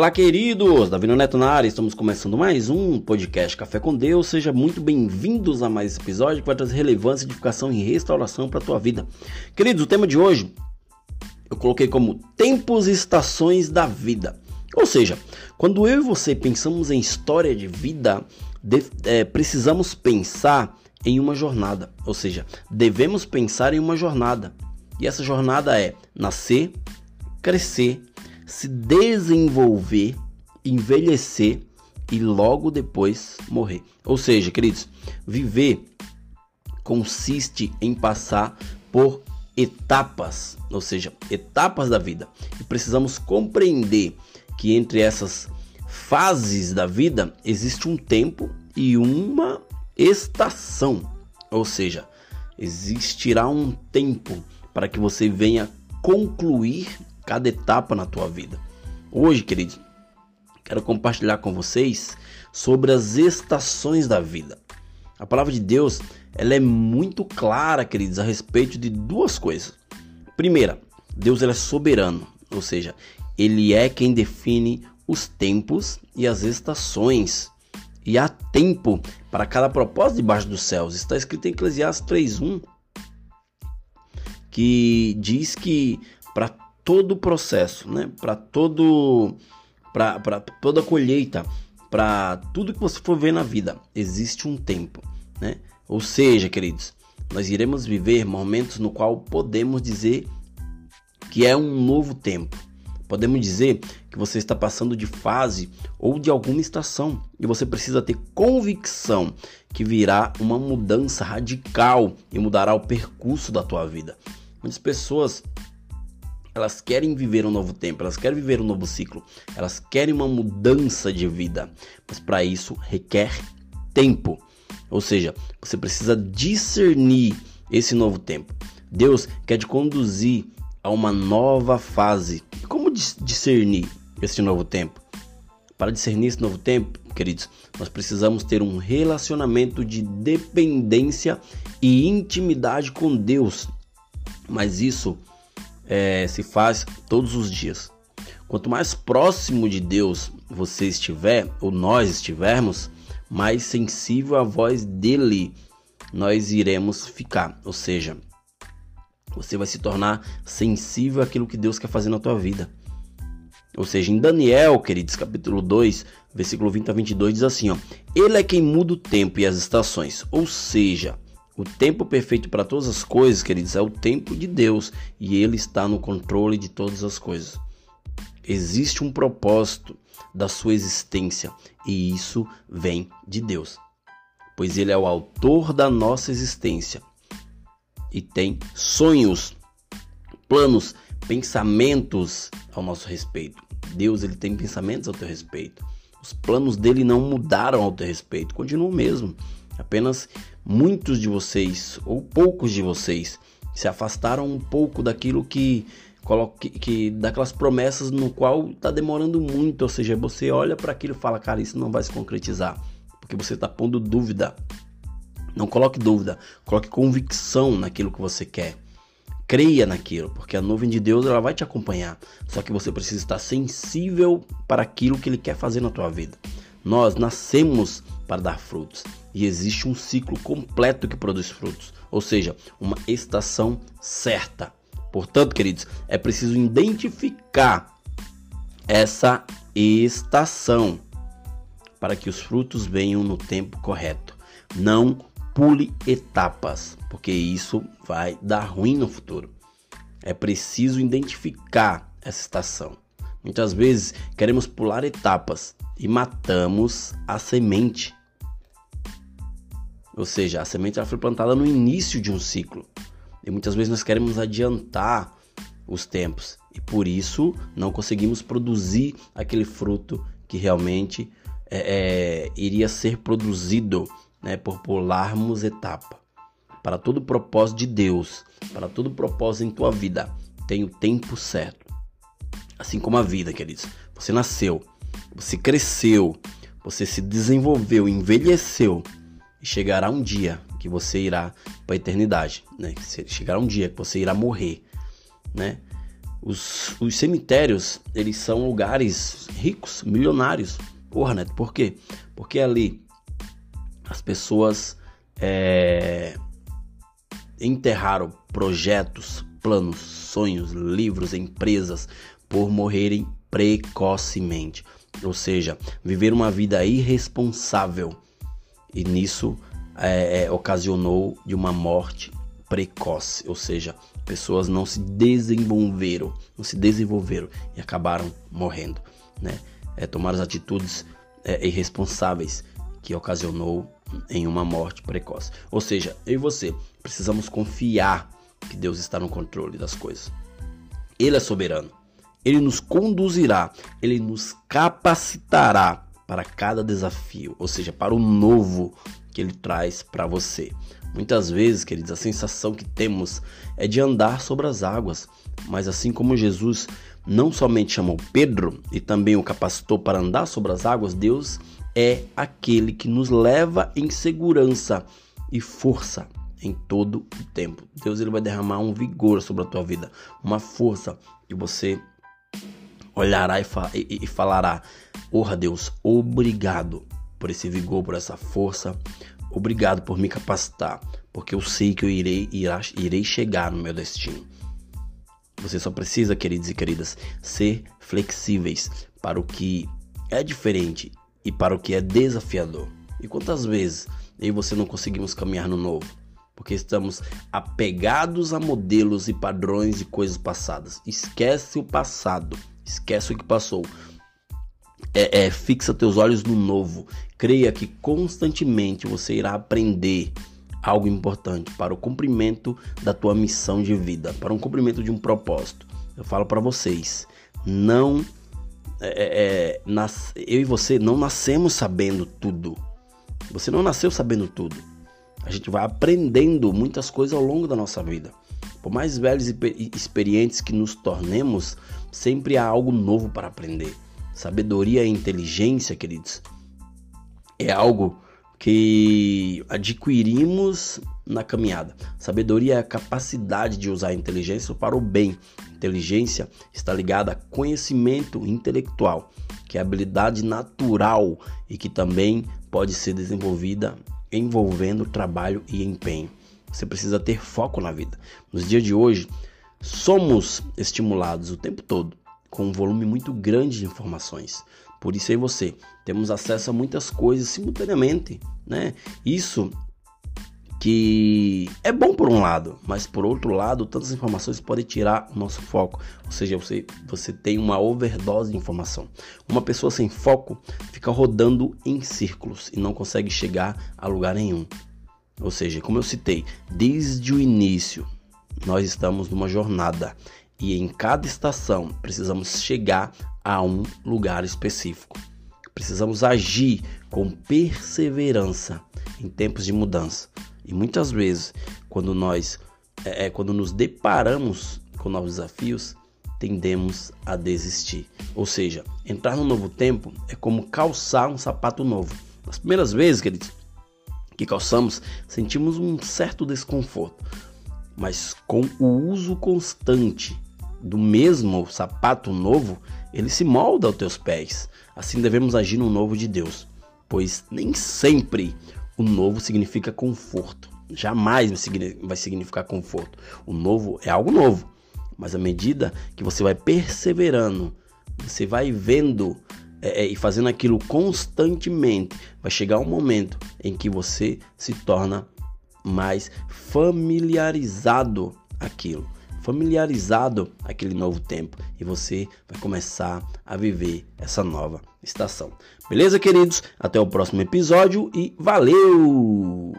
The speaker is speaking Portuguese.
Olá, queridos! Davi Neto na área, estamos começando mais um podcast Café com Deus. Seja muito bem-vindos a mais esse episódio que vai trazer relevância, edificação e restauração para a tua vida. Queridos, o tema de hoje eu coloquei como tempos e estações da vida. Ou seja, quando eu e você pensamos em história de vida, de, é, precisamos pensar em uma jornada. Ou seja, devemos pensar em uma jornada. E essa jornada é nascer, crescer, se desenvolver, envelhecer e logo depois morrer. Ou seja, queridos, viver consiste em passar por etapas, ou seja, etapas da vida. E precisamos compreender que entre essas fases da vida existe um tempo e uma estação. Ou seja, existirá um tempo para que você venha concluir cada etapa na tua vida. Hoje, queridos, quero compartilhar com vocês sobre as estações da vida. A palavra de Deus, ela é muito clara, queridos, a respeito de duas coisas. Primeira, Deus ele é soberano, ou seja, ele é quem define os tempos e as estações. E há tempo para cada propósito debaixo dos céus. Está escrito em Eclesiastes 3:1 que diz que para todo o processo, né? Para todo para toda colheita, para tudo que você for ver na vida, existe um tempo, né? Ou seja, queridos, nós iremos viver momentos no qual podemos dizer que é um novo tempo. Podemos dizer que você está passando de fase ou de alguma estação e você precisa ter convicção que virá uma mudança radical e mudará o percurso da tua vida. Muitas pessoas elas querem viver um novo tempo, elas querem viver um novo ciclo, elas querem uma mudança de vida, mas para isso requer tempo. Ou seja, você precisa discernir esse novo tempo. Deus quer te conduzir a uma nova fase. Como discernir esse novo tempo? Para discernir esse novo tempo, queridos, nós precisamos ter um relacionamento de dependência e intimidade com Deus. Mas isso é, se faz todos os dias. Quanto mais próximo de Deus você estiver, ou nós estivermos, mais sensível à voz dele nós iremos ficar. Ou seja, você vai se tornar sensível àquilo que Deus quer fazer na tua vida. Ou seja, em Daniel, queridos, capítulo 2, versículo 20 a 22, diz assim: ó, Ele é quem muda o tempo e as estações. Ou seja, o tempo perfeito para todas as coisas, queridos, é o tempo de Deus e Ele está no controle de todas as coisas. Existe um propósito da sua existência e isso vem de Deus, pois Ele é o autor da nossa existência e tem sonhos, planos, pensamentos ao nosso respeito. Deus ele tem pensamentos ao teu respeito. Os planos dele não mudaram ao teu respeito, continuam mesmo. Apenas muitos de vocês, ou poucos de vocês, se afastaram um pouco daquilo que, que, que daquelas promessas no qual está demorando muito. Ou seja, você olha para aquilo e fala, cara, isso não vai se concretizar, porque você está pondo dúvida. Não coloque dúvida, coloque convicção naquilo que você quer. Creia naquilo, porque a nuvem de Deus ela vai te acompanhar. Só que você precisa estar sensível para aquilo que Ele quer fazer na tua vida. Nós nascemos para dar frutos e existe um ciclo completo que produz frutos, ou seja, uma estação certa. Portanto, queridos, é preciso identificar essa estação para que os frutos venham no tempo correto. Não pule etapas, porque isso vai dar ruim no futuro. É preciso identificar essa estação. Muitas vezes queremos pular etapas e matamos a semente ou seja, a semente ela foi plantada no início de um ciclo. E muitas vezes nós queremos adiantar os tempos e por isso não conseguimos produzir aquele fruto que realmente é, é, iria ser produzido né, por pularmos etapa. Para todo o propósito de Deus, para todo o propósito em tua vida, tem o tempo certo. Assim como a vida, queridos. Você nasceu, você cresceu, você se desenvolveu, envelheceu e chegará um dia que você irá para a eternidade, né? Chegará um dia que você irá morrer, né? Os, os cemitérios, eles são lugares ricos, milionários. Porra, Neto, por quê? Porque ali as pessoas é, enterraram projetos, planos, sonhos, livros, empresas por morrerem precocemente. Ou seja, viver uma vida irresponsável. E nisso é, é, ocasionou de uma morte precoce. Ou seja, pessoas não se desenvolveram, não se desenvolveram e acabaram morrendo, né? É, tomar as atitudes é, irresponsáveis que ocasionou em uma morte precoce. Ou seja, eu e você precisamos confiar que Deus está no controle das coisas. Ele é soberano. Ele nos conduzirá, ele nos capacitará para cada desafio, ou seja, para o novo que ele traz para você. Muitas vezes, queridos, a sensação que temos é de andar sobre as águas, mas assim como Jesus não somente chamou Pedro e também o capacitou para andar sobre as águas, Deus é aquele que nos leva em segurança e força em todo o tempo. Deus ele vai derramar um vigor sobre a tua vida, uma força que você olhará e, fa e, e falará: Porra, Deus, obrigado por esse vigor, por essa força, Obrigado por me capacitar, porque eu sei que eu irei, irá, irei chegar no meu destino. Você só precisa, queridos e queridas, ser flexíveis para o que é diferente e para o que é desafiador. E quantas vezes eu e você não conseguimos caminhar no novo? Porque estamos apegados a modelos e padrões de coisas passadas. Esquece o passado, esquece o que passou é, é, fixa teus olhos no novo. Creia que constantemente você irá aprender algo importante para o cumprimento da tua missão de vida, para um cumprimento de um propósito. Eu falo para vocês, não é, é, é, nas, eu e você não nascemos sabendo tudo. Você não nasceu sabendo tudo. A gente vai aprendendo muitas coisas ao longo da nossa vida. Por mais velhos e experientes que nos tornemos, sempre há algo novo para aprender. Sabedoria e inteligência, queridos, é algo que adquirimos na caminhada. Sabedoria é a capacidade de usar a inteligência para o bem. Inteligência está ligada a conhecimento intelectual, que é habilidade natural e que também pode ser desenvolvida envolvendo trabalho e empenho. Você precisa ter foco na vida. Nos dias de hoje, somos estimulados o tempo todo com um volume muito grande de informações. Por isso aí você temos acesso a muitas coisas simultaneamente, né? Isso que é bom por um lado, mas por outro lado, tantas informações podem tirar o nosso foco. Ou seja, você, você tem uma overdose de informação. Uma pessoa sem foco fica rodando em círculos e não consegue chegar a lugar nenhum. Ou seja, como eu citei, desde o início, nós estamos numa jornada e em cada estação precisamos chegar a um lugar específico. Precisamos agir com perseverança em tempos de mudança. E muitas vezes, quando nós é, é, quando nos deparamos com novos desafios, tendemos a desistir. Ou seja, entrar no novo tempo é como calçar um sapato novo. Nas primeiras vezes, queridos, que calçamos, sentimos um certo desconforto, mas com o uso constante do mesmo sapato novo, ele se molda aos teus pés. Assim devemos agir no novo de Deus, pois nem sempre o novo significa conforto. Jamais vai significar conforto. O novo é algo novo, mas à medida que você vai perseverando, você vai vendo é e fazendo aquilo constantemente, vai chegar um momento em que você se torna mais familiarizado aquilo familiarizado aquele novo tempo e você vai começar a viver essa nova estação. Beleza, queridos? Até o próximo episódio e valeu!